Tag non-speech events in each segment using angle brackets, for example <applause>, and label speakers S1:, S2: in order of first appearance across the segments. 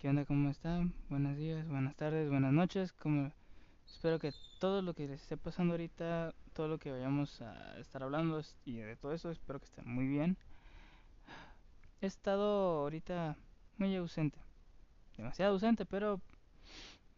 S1: ¿Qué onda? ¿Cómo están? Buenos días, buenas tardes, buenas noches. Como espero que todo lo que les esté pasando ahorita, todo lo que vayamos a estar hablando y de todo eso, espero que esté muy bien. He estado ahorita muy ausente, demasiado ausente, pero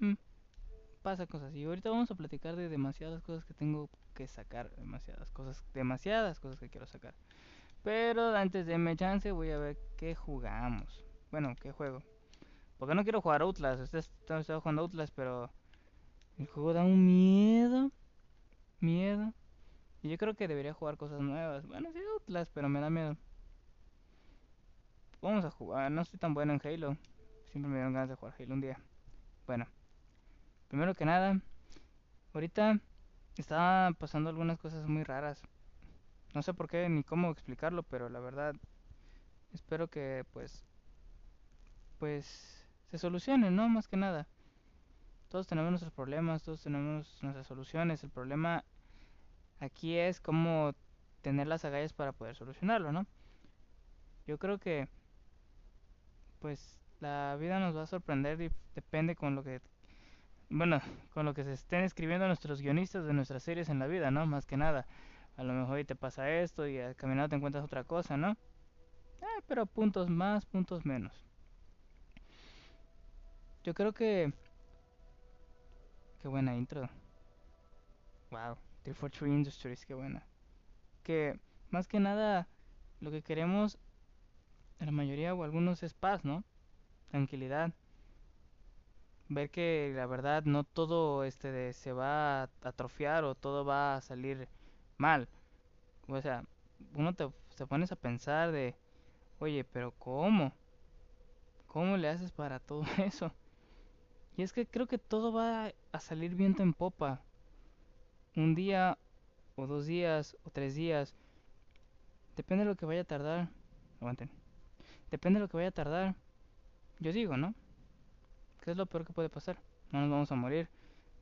S1: mm, pasa cosas. Y ahorita vamos a platicar de demasiadas cosas que tengo que sacar, demasiadas cosas, demasiadas cosas que quiero sacar. Pero antes de me chance, voy a ver qué jugamos. Bueno, qué juego. Porque no quiero jugar Outlast. Usted está, está jugando Outlast, pero el juego da un miedo. Miedo. Y yo creo que debería jugar cosas nuevas. Bueno, sí, Outlast, pero me da miedo. Vamos a jugar. No estoy tan bueno en Halo. Siempre me dieron ganas de jugar Halo un día. Bueno, primero que nada, ahorita estaba pasando algunas cosas muy raras. No sé por qué ni cómo explicarlo, pero la verdad espero que pues pues se solucionen, ¿no? Más que nada. Todos tenemos nuestros problemas, todos tenemos nuestras soluciones. El problema aquí es cómo tener las agallas para poder solucionarlo, ¿no? Yo creo que pues la vida nos va a sorprender y depende con lo que bueno, con lo que se estén escribiendo nuestros guionistas de nuestras series en la vida, ¿no? Más que nada. A lo mejor y te pasa esto y al caminar te encuentras otra cosa, ¿no? Eh, pero puntos más, puntos menos. Yo creo que qué buena intro. Wow, 343 Industries, qué buena. Que más que nada lo que queremos la mayoría o algunos es paz, ¿no? Tranquilidad. Ver que la verdad no todo este de- se va a atrofiar o todo va a salir mal. O sea, uno te, te pones a pensar de, oye, pero ¿cómo? ¿Cómo le haces para todo <laughs> eso? Y es que creo que todo va a salir viento en popa. Un día o dos días o tres días. Depende de lo que vaya a tardar. Aguanten. Depende de lo que vaya a tardar. Yo digo, ¿no? ¿Qué es lo peor que puede pasar? No nos vamos a morir.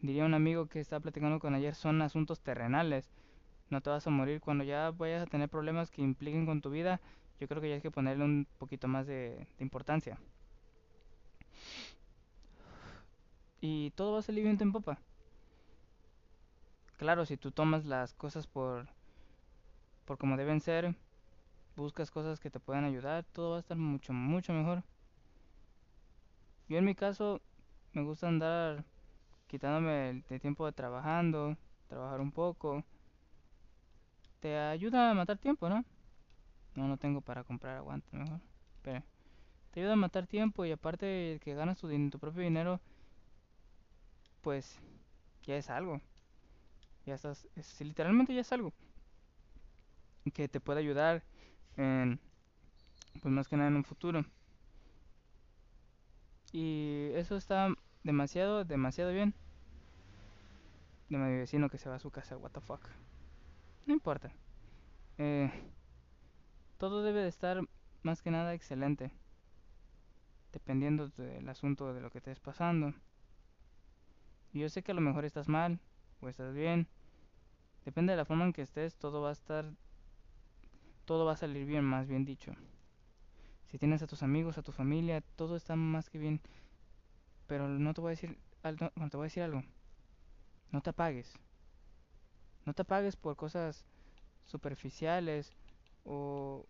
S1: Diría un amigo que estaba platicando con ayer, son asuntos terrenales. No te vas a morir cuando ya vayas a tener problemas que impliquen con tu vida. Yo creo que ya hay que ponerle un poquito más de, de importancia. Y todo va a salir viento en popa. Claro, si tú tomas las cosas por, por como deben ser, buscas cosas que te puedan ayudar, todo va a estar mucho, mucho mejor. Yo en mi caso me gusta andar quitándome el, tiempo de trabajando, trabajar un poco. Te ayuda a matar tiempo, ¿no? No, no tengo para comprar aguante mejor. Pero te ayuda a matar tiempo y aparte que ganas tu, tu propio dinero, pues ya es algo. Ya estás, es- literalmente ya es algo que te puede ayudar en, pues más que nada en un futuro. Y eso está demasiado, demasiado bien. De mi vecino que se va a su casa, what the fuck. No importa. Eh, todo debe de estar más que nada excelente. Dependiendo del asunto de lo que estés pasando. Yo sé que a lo mejor estás mal o estás bien. Depende de la forma en que estés, todo va a estar, todo va a salir bien, más bien dicho. Si tienes a tus amigos, a tu familia, todo está más que bien. Pero no te voy a decir, no, te voy a decir algo. No te apagues. No te apagues por cosas superficiales o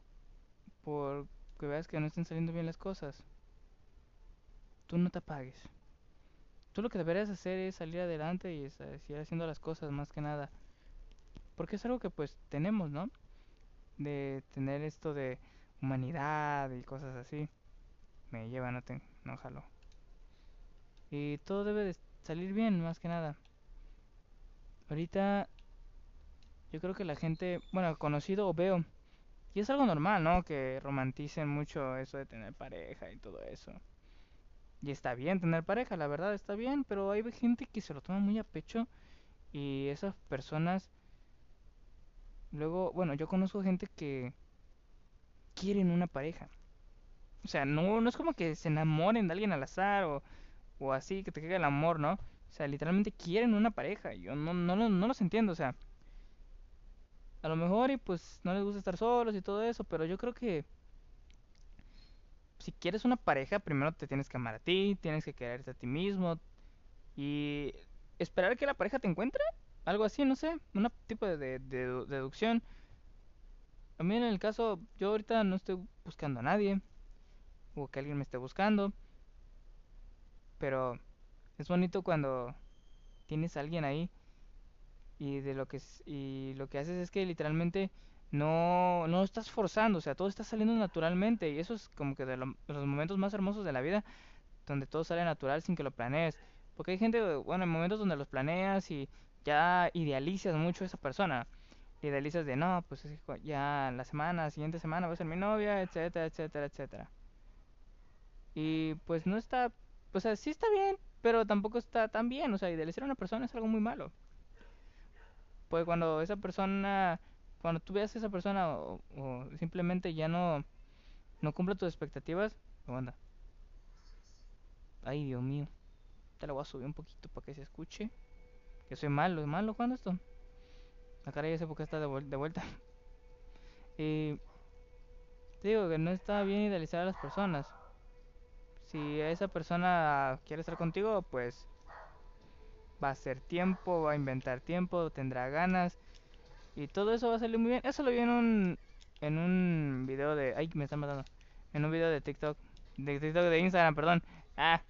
S1: por que veas que no estén saliendo bien las cosas. Tú no te apagues. Tú lo que deberías hacer es salir adelante y es- seguir haciendo las cosas más que nada. Porque es algo que pues tenemos, ¿no? De tener esto de humanidad y cosas así. Me lleva, no te, no jalo. Y todo debe de salir bien, más que nada. Ahorita yo creo que la gente, bueno, conocido o veo, y es algo normal, ¿no? Que romanticen mucho eso de tener pareja y todo eso. Y está bien tener pareja, la verdad está bien, pero hay gente que se lo toma muy a pecho y esas personas luego, bueno, yo conozco gente que quieren una pareja. O sea, no, no es como que se enamoren de alguien al azar o, o así, que te caiga el amor, ¿no? O sea, literalmente quieren una pareja. Yo no, no, no los entiendo, o sea, a lo mejor y pues no les gusta estar solos y todo eso, pero yo creo que si quieres una pareja, primero te tienes que amar a ti, tienes que quererte a ti mismo y esperar que la pareja te encuentre. Algo así, no sé, un tipo de, de- de- deducción. A mí en el caso, yo ahorita no estoy buscando a nadie o que alguien me esté buscando, pero es bonito cuando tienes a alguien ahí y de lo que y lo que haces es que literalmente no no estás forzando, o sea, todo está saliendo naturalmente y eso es como que de, lo- los momentos más hermosos de la vida, donde todo sale natural sin que lo planees. Porque hay gente, bueno, en momentos donde los planeas y ya idealizas mucho a esa persona. Idealizas de, no, pues ya la semana, siguiente semana va a ser mi novia, etcétera, etcétera, etcétera. Y pues no está, o sea, sí está bien, pero tampoco está tan bien, o sea, idealizar a una persona es algo muy malo. Pues cuando esa persona, cuando tú veas a esa persona o, o simplemente ya no, no cumple tus expectativas, aguanta. Ay, Dios mío. Te la voy a subir un poquito para que se escuche. Que soy malo, es malo jugando esto. La cara ya sé por qué está de, de vuelta. Y <laughs> te digo que no está bien idealizar a las personas. Si esa persona quiere estar contigo, pues va a ser tiempo, va a inventar tiempo, tendrá ganas y todo eso va a salir muy bien. Eso lo vi en un en un video de, ay, me están matando. En un video de TikTok, de TikTok de Instagram, perdón. Ah,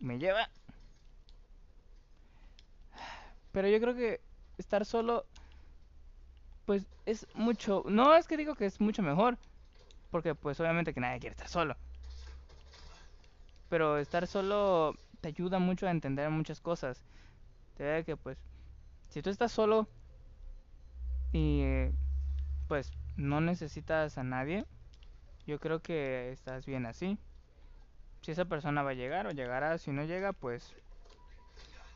S1: me lleva. Pero yo creo que estar solo pues es mucho, no es que digo que es mucho mejor, porque pues obviamente que nadie quiere estar solo, pero estar solo te ayuda mucho a entender muchas cosas. Te da que pues si tú estás solo y pues no necesitas a nadie, yo creo que estás bien así. Si esa persona va a llegar o llegará, si no llega, pues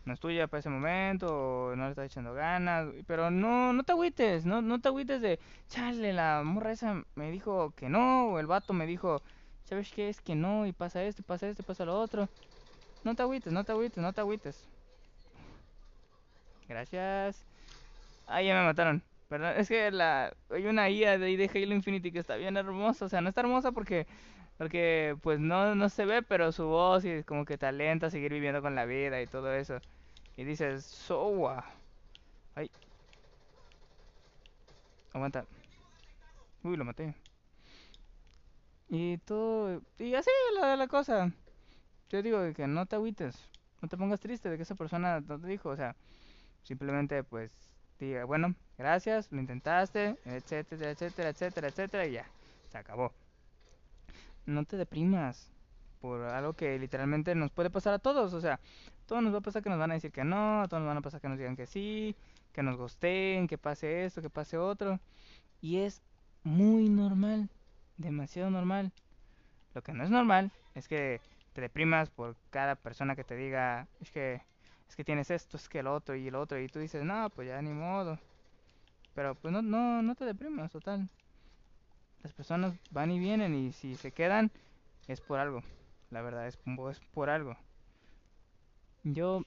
S1: no es tuya para ese momento o no le estás echando ganas, pero no no te agüites, no no te agüites de, chale, la morra esa me dijo que no o el vato me dijo, ¿sabes qué? Es que no y pasa esto, pasa esto, y pasa lo otro. No te agüites, no te agüites, no te agüites. Gracias. Ah, ya me mataron. Perdón, es que la hay una IA de de Halo Infinity que está bien hermosa, o sea, no está hermosa porque porque pues no no se ve, pero su voz y como que te alenta a seguir viviendo con la vida y todo eso. Y dices, "Soa." Ay, aguanta. Uy, lo maté. Y todo y así la cosa. Yo digo que no te agüites, no te pongas triste de que esa persona no te dijo, o sea, simplemente pues diga, bueno, gracias, lo intentaste, etcétera, etcétera, etcétera, etcétera, y ya, se acabó. No te deprimas por algo que literalmente nos puede pasar a todos, o sea, todos nos va a pasar que nos van a decir que no, a todos nos van a pasar que nos digan que sí, que nos gusten, que pase esto, que pase otro, y es muy normal, demasiado normal. Lo que no es normal es que te deprimas por cada persona que te diga, es que es que tienes esto, es que el otro y el otro y tú dices, "No, pues ya ni modo." Pero pues no no no te deprimas, total. Las personas van y vienen y si se quedan es por algo. La verdad es, es por algo. Yo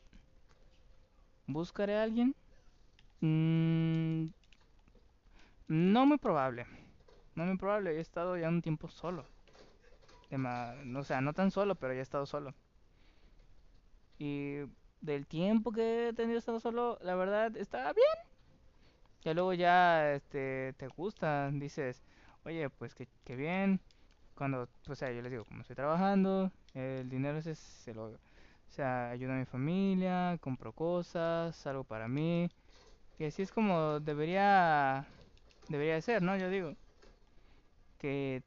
S1: buscaré a alguien. Mm, no muy probable. No muy probable. He estado ya un tiempo solo. Dema- o sea, no tan solo, pero ya he estado solo. Y del tiempo que he tenido estado solo, la verdad está bien. Ya luego ya este, te gusta, dices, oye, pues que, que bien. Cuando, o sea, yo les digo, como estoy trabajando, el dinero ese se lo, o sea, ayuda a mi familia, compro cosas, algo para mí. Y así es como debería, debería de ser, ¿no? Yo digo, que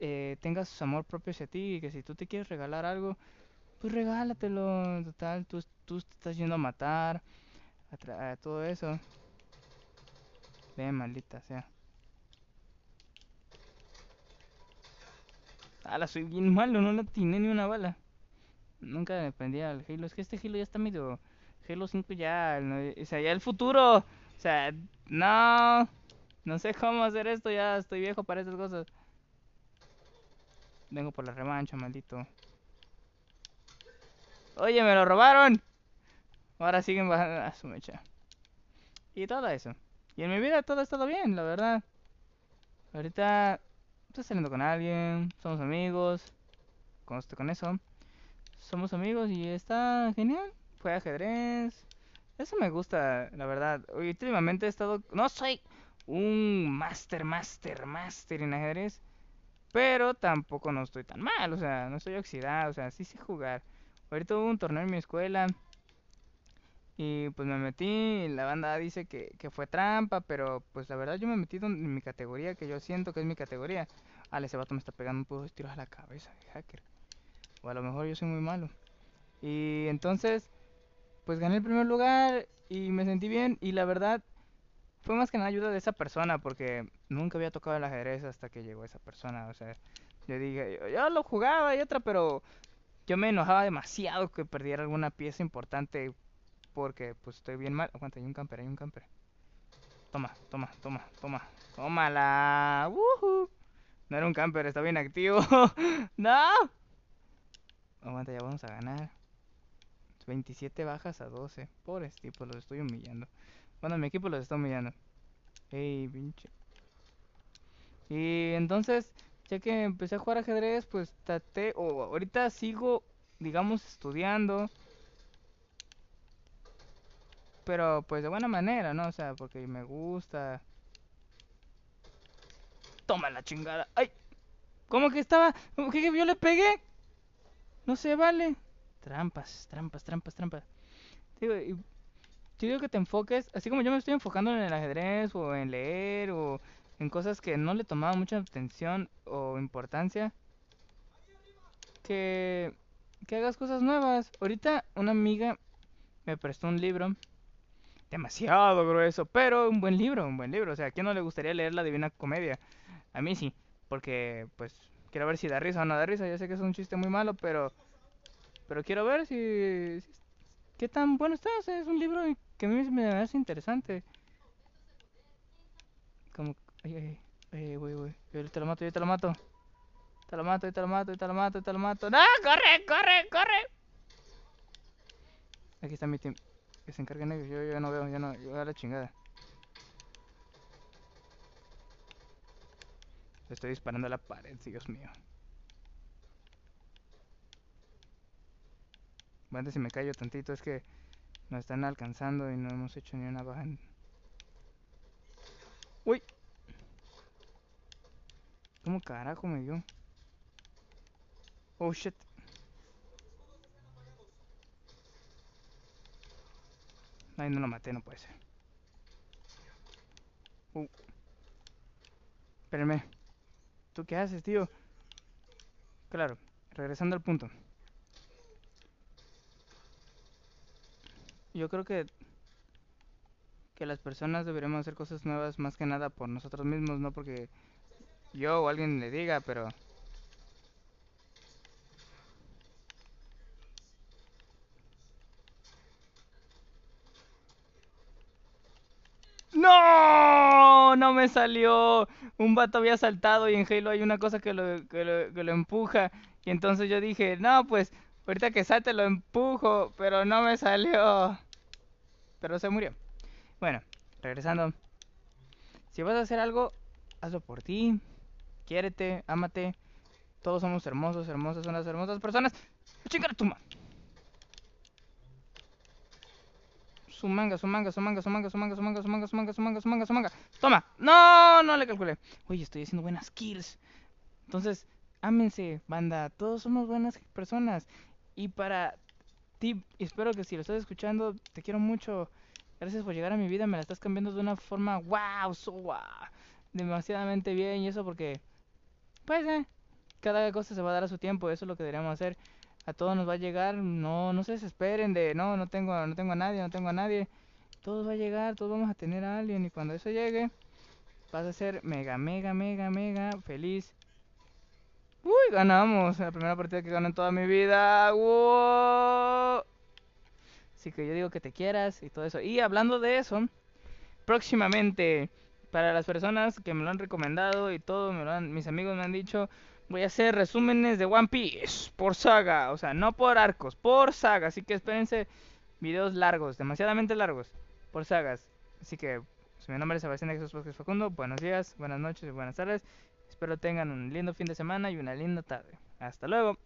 S1: eh, tengas amor propio hacia ti y que si tú te quieres regalar algo, pues regálatelo, total, tú, tú te estás yendo a matar, a, a todo eso. Ve, maldita sea. la soy bien malo, no le atiné ni una bala. Nunca me prendí al Halo. Es que este Halo ya está medio... Halo 5 ya... no- o sea, ya el futuro. O sea, no... No sé cómo hacer esto, ya estoy viejo para estas cosas. Vengo por la revancha, maldito. Oye, me lo robaron. Ahora siguen bajando a su mecha. Y todo eso. Y en mi vida todo ha estado bien, la verdad. Ahorita estoy saliendo con alguien, somos amigos, conste con eso. Somos amigos y está genial. Fue ajedrez. Eso me gusta, la verdad. Últimamente he estado... No soy un master, master, master en ajedrez. Pero tampoco no estoy tan mal, o sea, no estoy oxidado, o sea, sí sé jugar. Ahorita hubo un torneo en mi escuela y pues me metí, la banda dice que, que fue trampa, pero pues la verdad yo me metí en mi categoría, que yo siento que es mi categoría. Ah, ese vato me está pegando un poco tiros a la cabeza, de hacker. O a lo mejor yo soy muy malo. Y entonces, pues gané el primer lugar y me sentí bien y la verdad fue más que nada ayuda de esa persona porque nunca había tocado el ajedrez hasta que llegó esa persona. O sea, yo dije, yo, lo jugaba y otra, pero yo me enojaba demasiado que perdiera alguna pieza importante porque pues estoy bien mal. Aguanta, hay un camper, hay un camper. Toma, toma, toma, toma. Tómala. Uh No era un camper, está bien activo. <laughs> no. Aguanta, ya vamos a ganar. 27 bajas a 12. Pobres tipos, los estoy humillando. Bueno, mi equipo los está humillando. Ey, pinche. Y entonces, ya que empecé a jugar ajedrez, pues traté, o ahorita sigo, digamos, estudiando. Pero pues de buena manera, ¿no? O sea, porque me gusta. Toma la chingada. ¡Ay! ¿Cómo que estaba? ¿Cómo que yo le pegué? No se vale. Trampas, trampas, trampas, trampas. Digo, y yo digo que te enfoques, así como yo me estoy enfocando en el ajedrez o en leer o en cosas que no le tomaba mucha atención o importancia, que, que hagas cosas nuevas. Ahorita una amiga me prestó un libro demasiado grueso, pero un buen libro, un buen libro. O sea, ¿a quién no le gustaría leer la Divina Comedia? A mí sí, porque pues quiero ver si da risa o no da risa. Ya sé que es un chiste muy malo, pero pero quiero ver si, qué tan bueno está. O es un libro que a mí me hace interesante. Como, ay, ay, ay, güey, güey, yo te lo mato, yo te lo mato. Te lo mato, yo te lo mato, yo te lo mato, yo te lo mato. ¡No! ¡Corre, corre, corre! Aquí está mi team. Que se encarguen ellos. Yo, yo no veo, yo no. Yo a la chingada. Le estoy disparando a la pared, Dios mío. Bueno, si me callo tantito, es que nos están alcanzando y no hemos hecho ni una baja. ¡Uy! ¿Cómo carajo me dio? Oh shit. Ay, no lo maté, no puede ser. Uh. Espérenme. ¿Tú qué haces, tío? Claro, regresando al punto. Yo creo que que las personas deberíamos hacer cosas nuevas más que nada por nosotros mismos, no porque yo o alguien le diga, pero ¡No! No me salió. Un vato había saltado y en Halo hay una cosa que lo, que lo, que lo empuja. Y entonces yo dije, no, pues ahorita que salte lo empujo, pero no me salió. Pero se murió. Bueno, regresando. Si vas a hacer algo, hazlo por ti. Quiérete, ámate. Todos somos hermosos, hermosas, son las hermosas personas. ¡Chingada tu su manga, su manga, su manga, su manga, su manga, su manga, su manga, su manga, su manga, su manga, su manga. Toma. No, no le calculé. Oye, estoy haciendo buenas kills. Entonces, ámense, banda. Todos somos buenas personas. Y para ti, espero que si lo estás escuchando, te quiero mucho. Gracias por llegar a mi vida. Me la estás cambiando de una forma wow, so wow. Demasiadamente bien. Y eso porque, pues, eh, cada cosa se va a dar a su tiempo. Eso es lo que deberíamos hacer a todos nos va a llegar, no, no se desesperen de, no, no tengo, no tengo a nadie, no tengo a nadie. Todo va a llegar, todos vamos a tener a alguien y cuando eso llegue, vas a ser mega, mega, mega, mega feliz. Uy, ganamos, la primera partida que gané en toda mi vida. ¡Wow! Así que yo digo que te quieras y todo eso. Y hablando de eso, próximamente, para las personas que me lo han recomendado y todo, me lo han, mis amigos me han dicho, voy a hacer resúmenes de One Piece por saga, o sea, no por arcos, por saga, así que espérense videos largos, demasiadamente largos, por sagas. Así que Pues mi nombre es Sebastián de Jesús Facundo. Buenos días, buenas noches y buenas tardes. Espero tengan un lindo fin de semana y una linda tarde. Hasta luego.